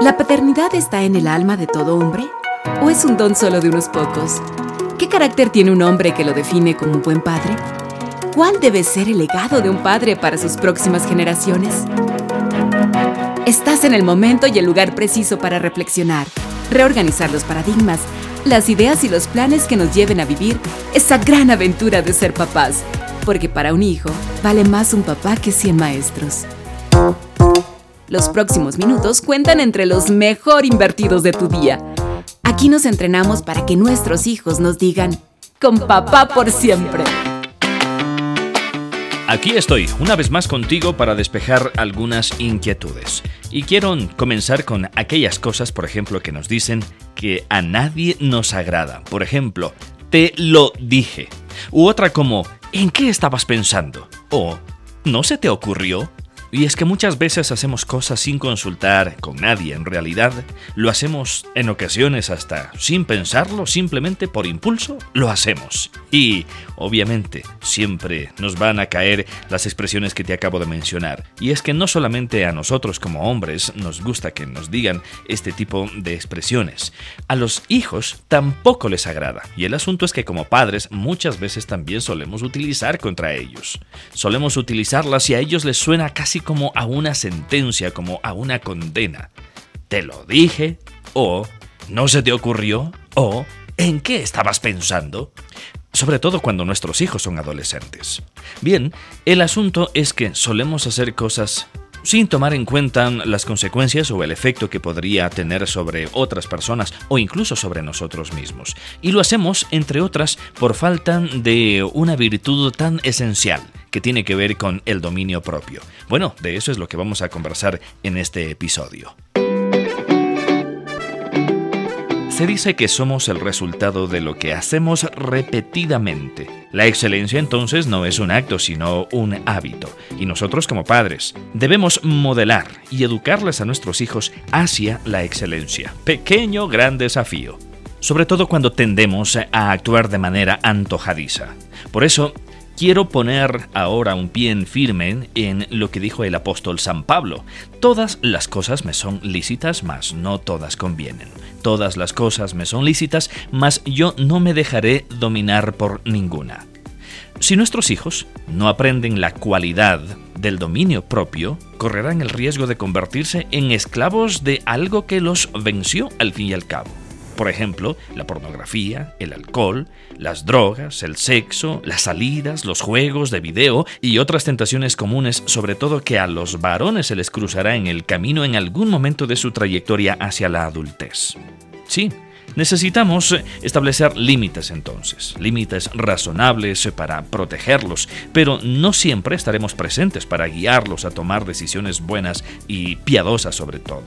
¿La paternidad está en el alma de todo hombre? ¿O es un don solo de unos pocos? ¿Qué carácter tiene un hombre que lo define como un buen padre? ¿Cuál debe ser el legado de un padre para sus próximas generaciones? Estás en el momento y el lugar preciso para reflexionar, reorganizar los paradigmas, las ideas y los planes que nos lleven a vivir esa gran aventura de ser papás, porque para un hijo vale más un papá que 100 maestros. Los próximos minutos cuentan entre los mejor invertidos de tu día. Aquí nos entrenamos para que nuestros hijos nos digan, con papá por siempre. Aquí estoy, una vez más contigo para despejar algunas inquietudes. Y quiero comenzar con aquellas cosas, por ejemplo, que nos dicen que a nadie nos agrada. Por ejemplo, te lo dije. U otra como, ¿en qué estabas pensando? O, ¿no se te ocurrió? Y es que muchas veces hacemos cosas sin consultar con nadie en realidad. Lo hacemos en ocasiones hasta sin pensarlo, simplemente por impulso, lo hacemos. Y obviamente siempre nos van a caer las expresiones que te acabo de mencionar. Y es que no solamente a nosotros como hombres nos gusta que nos digan este tipo de expresiones. A los hijos tampoco les agrada. Y el asunto es que como padres muchas veces también solemos utilizar contra ellos. Solemos utilizarlas y a ellos les suena casi como a una sentencia, como a una condena. Te lo dije, o no se te ocurrió, o ¿en qué estabas pensando? Sobre todo cuando nuestros hijos son adolescentes. Bien, el asunto es que solemos hacer cosas sin tomar en cuenta las consecuencias o el efecto que podría tener sobre otras personas o incluso sobre nosotros mismos. Y lo hacemos, entre otras, por falta de una virtud tan esencial que tiene que ver con el dominio propio. Bueno, de eso es lo que vamos a conversar en este episodio. Se dice que somos el resultado de lo que hacemos repetidamente. La excelencia entonces no es un acto, sino un hábito. Y nosotros como padres debemos modelar y educarles a nuestros hijos hacia la excelencia. Pequeño gran desafío. Sobre todo cuando tendemos a actuar de manera antojadiza. Por eso, Quiero poner ahora un pie en firme en lo que dijo el apóstol San Pablo. Todas las cosas me son lícitas, mas no todas convienen. Todas las cosas me son lícitas, mas yo no me dejaré dominar por ninguna. Si nuestros hijos no aprenden la cualidad del dominio propio, correrán el riesgo de convertirse en esclavos de algo que los venció al fin y al cabo. Por ejemplo, la pornografía, el alcohol, las drogas, el sexo, las salidas, los juegos de video y otras tentaciones comunes, sobre todo que a los varones se les cruzará en el camino en algún momento de su trayectoria hacia la adultez. Sí, Necesitamos establecer límites entonces, límites razonables para protegerlos, pero no siempre estaremos presentes para guiarlos a tomar decisiones buenas y piadosas sobre todo.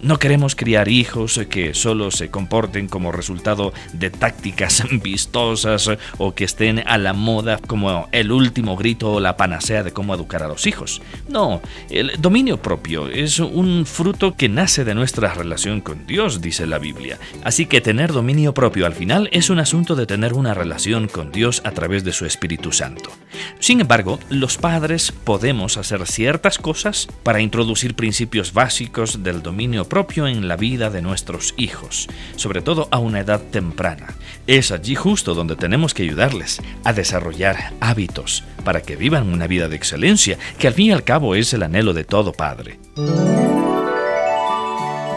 No queremos criar hijos que solo se comporten como resultado de tácticas vistosas o que estén a la moda como el último grito o la panacea de cómo educar a los hijos. No, el dominio propio es un fruto que nace de nuestra relación con Dios, dice la Biblia. Así que tener dominio propio al final es un asunto de tener una relación con Dios a través de su Espíritu Santo. Sin embargo, los padres podemos hacer ciertas cosas para introducir principios básicos del dominio propio en la vida de nuestros hijos, sobre todo a una edad temprana. Es allí justo donde tenemos que ayudarles a desarrollar hábitos para que vivan una vida de excelencia, que al fin y al cabo es el anhelo de todo padre.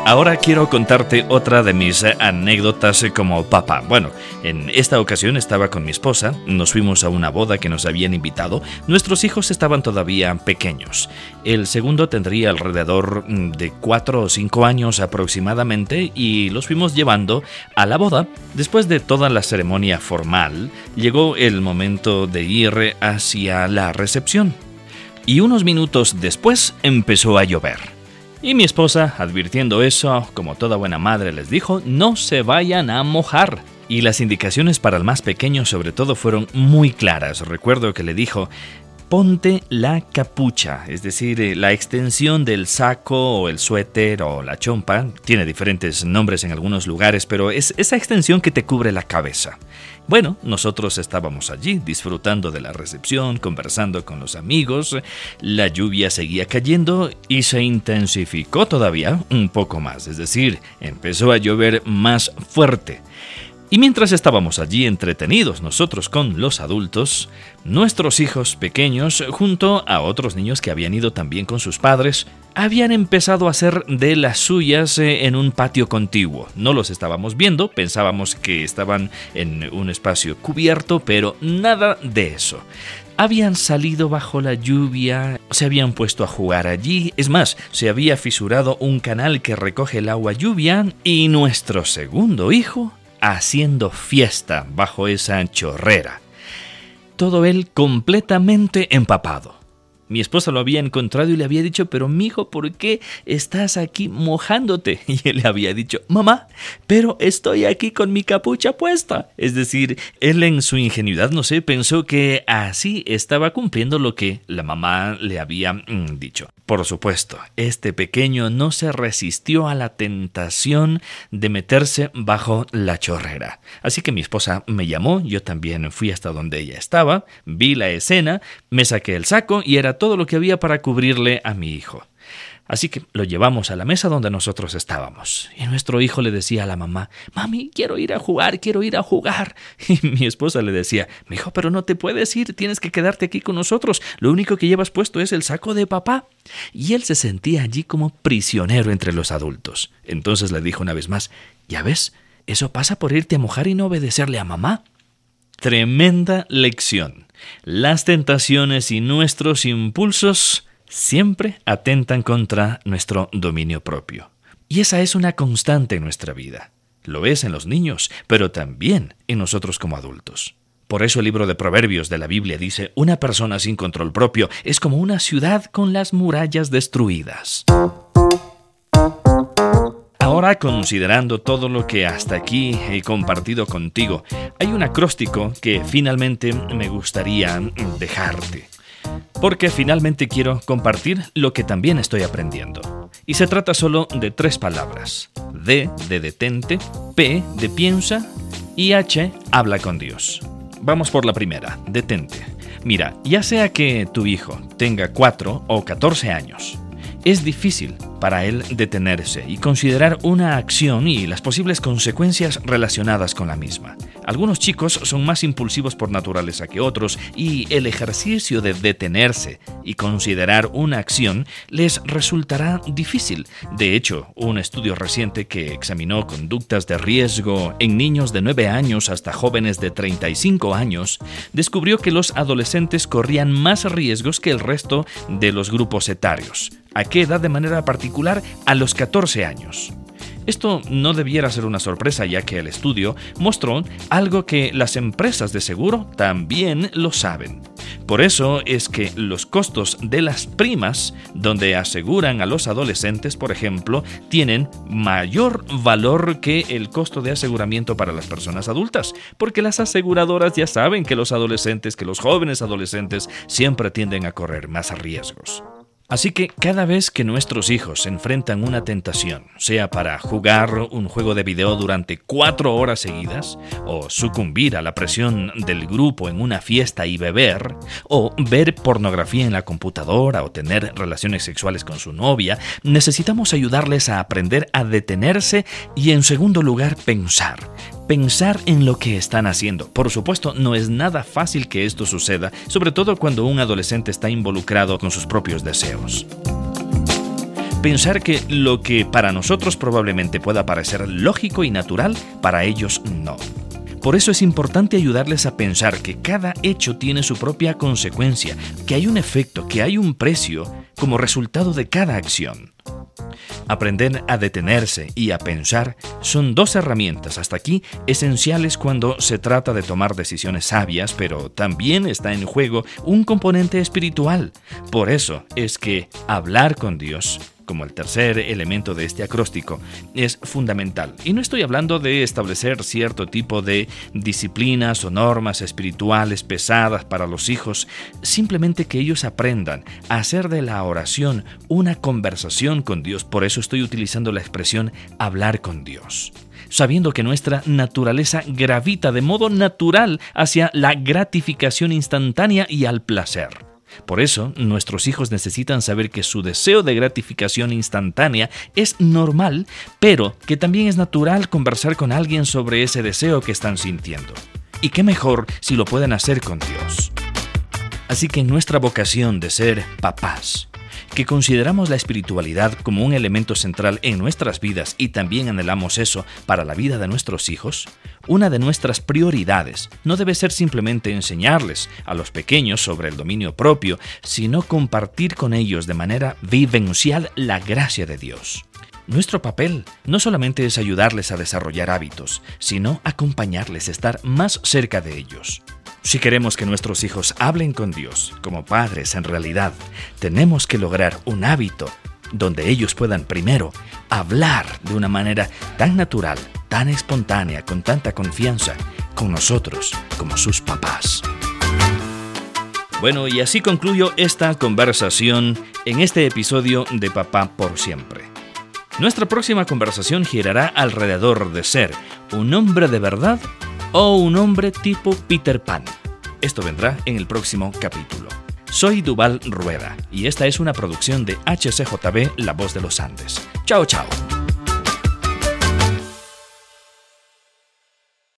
Ahora quiero contarte otra de mis eh, anécdotas eh, como papá. Bueno, en esta ocasión estaba con mi esposa, nos fuimos a una boda que nos habían invitado, nuestros hijos estaban todavía pequeños. El segundo tendría alrededor mm, de 4 o 5 años aproximadamente y los fuimos llevando a la boda. Después de toda la ceremonia formal, llegó el momento de ir hacia la recepción. Y unos minutos después empezó a llover. Y mi esposa, advirtiendo eso, como toda buena madre les dijo, no se vayan a mojar. Y las indicaciones para el más pequeño sobre todo fueron muy claras. Recuerdo que le dijo, ponte la capucha, es decir, eh, la extensión del saco o el suéter o la chompa, tiene diferentes nombres en algunos lugares, pero es esa extensión que te cubre la cabeza. Bueno, nosotros estábamos allí disfrutando de la recepción, conversando con los amigos, la lluvia seguía cayendo y se intensificó todavía un poco más, es decir, empezó a llover más fuerte. Y mientras estábamos allí entretenidos nosotros con los adultos, nuestros hijos pequeños, junto a otros niños que habían ido también con sus padres, habían empezado a hacer de las suyas eh, en un patio contiguo. No los estábamos viendo, pensábamos que estaban en un espacio cubierto, pero nada de eso habían salido bajo la lluvia, se habían puesto a jugar allí, es más, se había fisurado un canal que recoge el agua lluvia y nuestro segundo hijo haciendo fiesta bajo esa chorrera. Todo él completamente empapado. Mi esposa lo había encontrado y le había dicho, pero mijo, ¿por qué estás aquí mojándote? Y él le había dicho, mamá, pero estoy aquí con mi capucha puesta. Es decir, él en su ingenuidad, no sé, pensó que así estaba cumpliendo lo que la mamá le había mm, dicho. Por supuesto, este pequeño no se resistió a la tentación de meterse bajo la chorrera. Así que mi esposa me llamó, yo también fui hasta donde ella estaba, vi la escena, me saqué el saco y era todo lo que había para cubrirle a mi hijo. Así que lo llevamos a la mesa donde nosotros estábamos. Y nuestro hijo le decía a la mamá, Mami, quiero ir a jugar, quiero ir a jugar. Y mi esposa le decía, Mi hijo, pero no te puedes ir, tienes que quedarte aquí con nosotros. Lo único que llevas puesto es el saco de papá. Y él se sentía allí como prisionero entre los adultos. Entonces le dijo una vez más, Ya ves, eso pasa por irte a mojar y no obedecerle a mamá. Tremenda lección. Las tentaciones y nuestros impulsos siempre atentan contra nuestro dominio propio. Y esa es una constante en nuestra vida. Lo es en los niños, pero también en nosotros como adultos. Por eso el libro de Proverbios de la Biblia dice, una persona sin control propio es como una ciudad con las murallas destruidas. Ahora, considerando todo lo que hasta aquí he compartido contigo, hay un acróstico que finalmente me gustaría dejarte porque finalmente quiero compartir lo que también estoy aprendiendo. Y se trata solo de tres palabras. D de detente, P de piensa y H habla con Dios. Vamos por la primera, detente. Mira, ya sea que tu hijo tenga 4 o 14 años, es difícil para él detenerse y considerar una acción y las posibles consecuencias relacionadas con la misma. Algunos chicos son más impulsivos por naturaleza que otros y el ejercicio de detenerse y considerar una acción les resultará difícil. De hecho, un estudio reciente que examinó conductas de riesgo en niños de 9 años hasta jóvenes de 35 años descubrió que los adolescentes corrían más riesgos que el resto de los grupos etarios. ¿A qué edad de manera particular? A los 14 años. Esto no debiera ser una sorpresa ya que el estudio mostró algo que las empresas de seguro también lo saben. Por eso es que los costos de las primas, donde aseguran a los adolescentes, por ejemplo, tienen mayor valor que el costo de aseguramiento para las personas adultas, porque las aseguradoras ya saben que los adolescentes, que los jóvenes adolescentes siempre tienden a correr más riesgos. Así que cada vez que nuestros hijos enfrentan una tentación, sea para jugar un juego de video durante cuatro horas seguidas, o sucumbir a la presión del grupo en una fiesta y beber, o ver pornografía en la computadora o tener relaciones sexuales con su novia, necesitamos ayudarles a aprender a detenerse y en segundo lugar pensar pensar en lo que están haciendo. Por supuesto, no es nada fácil que esto suceda, sobre todo cuando un adolescente está involucrado con sus propios deseos. Pensar que lo que para nosotros probablemente pueda parecer lógico y natural, para ellos no. Por eso es importante ayudarles a pensar que cada hecho tiene su propia consecuencia, que hay un efecto, que hay un precio como resultado de cada acción. Aprender a detenerse y a pensar son dos herramientas hasta aquí esenciales cuando se trata de tomar decisiones sabias, pero también está en juego un componente espiritual. Por eso es que hablar con Dios como el tercer elemento de este acróstico, es fundamental. Y no estoy hablando de establecer cierto tipo de disciplinas o normas espirituales pesadas para los hijos, simplemente que ellos aprendan a hacer de la oración una conversación con Dios. Por eso estoy utilizando la expresión hablar con Dios sabiendo que nuestra naturaleza gravita de modo natural hacia la gratificación instantánea y al placer. Por eso, nuestros hijos necesitan saber que su deseo de gratificación instantánea es normal, pero que también es natural conversar con alguien sobre ese deseo que están sintiendo. Y qué mejor si lo pueden hacer con Dios. Así que nuestra vocación de ser papás, que consideramos la espiritualidad como un elemento central en nuestras vidas y también anhelamos eso para la vida de nuestros hijos, una de nuestras prioridades no debe ser simplemente enseñarles a los pequeños sobre el dominio propio, sino compartir con ellos de manera vivencial la gracia de Dios. Nuestro papel no solamente es ayudarles a desarrollar hábitos, sino acompañarles a estar más cerca de ellos. Si queremos que nuestros hijos hablen con Dios como padres en realidad, tenemos que lograr un hábito donde ellos puedan primero hablar de una manera tan natural, tan espontánea, con tanta confianza con nosotros como sus papás. Bueno, y así concluyo esta conversación en este episodio de Papá por siempre. Nuestra próxima conversación girará alrededor de ser un hombre de verdad o un hombre tipo Peter Pan. Esto vendrá en el próximo capítulo. Soy Duval Rueda y esta es una producción de HCJB La Voz de los Andes. Chao, chao.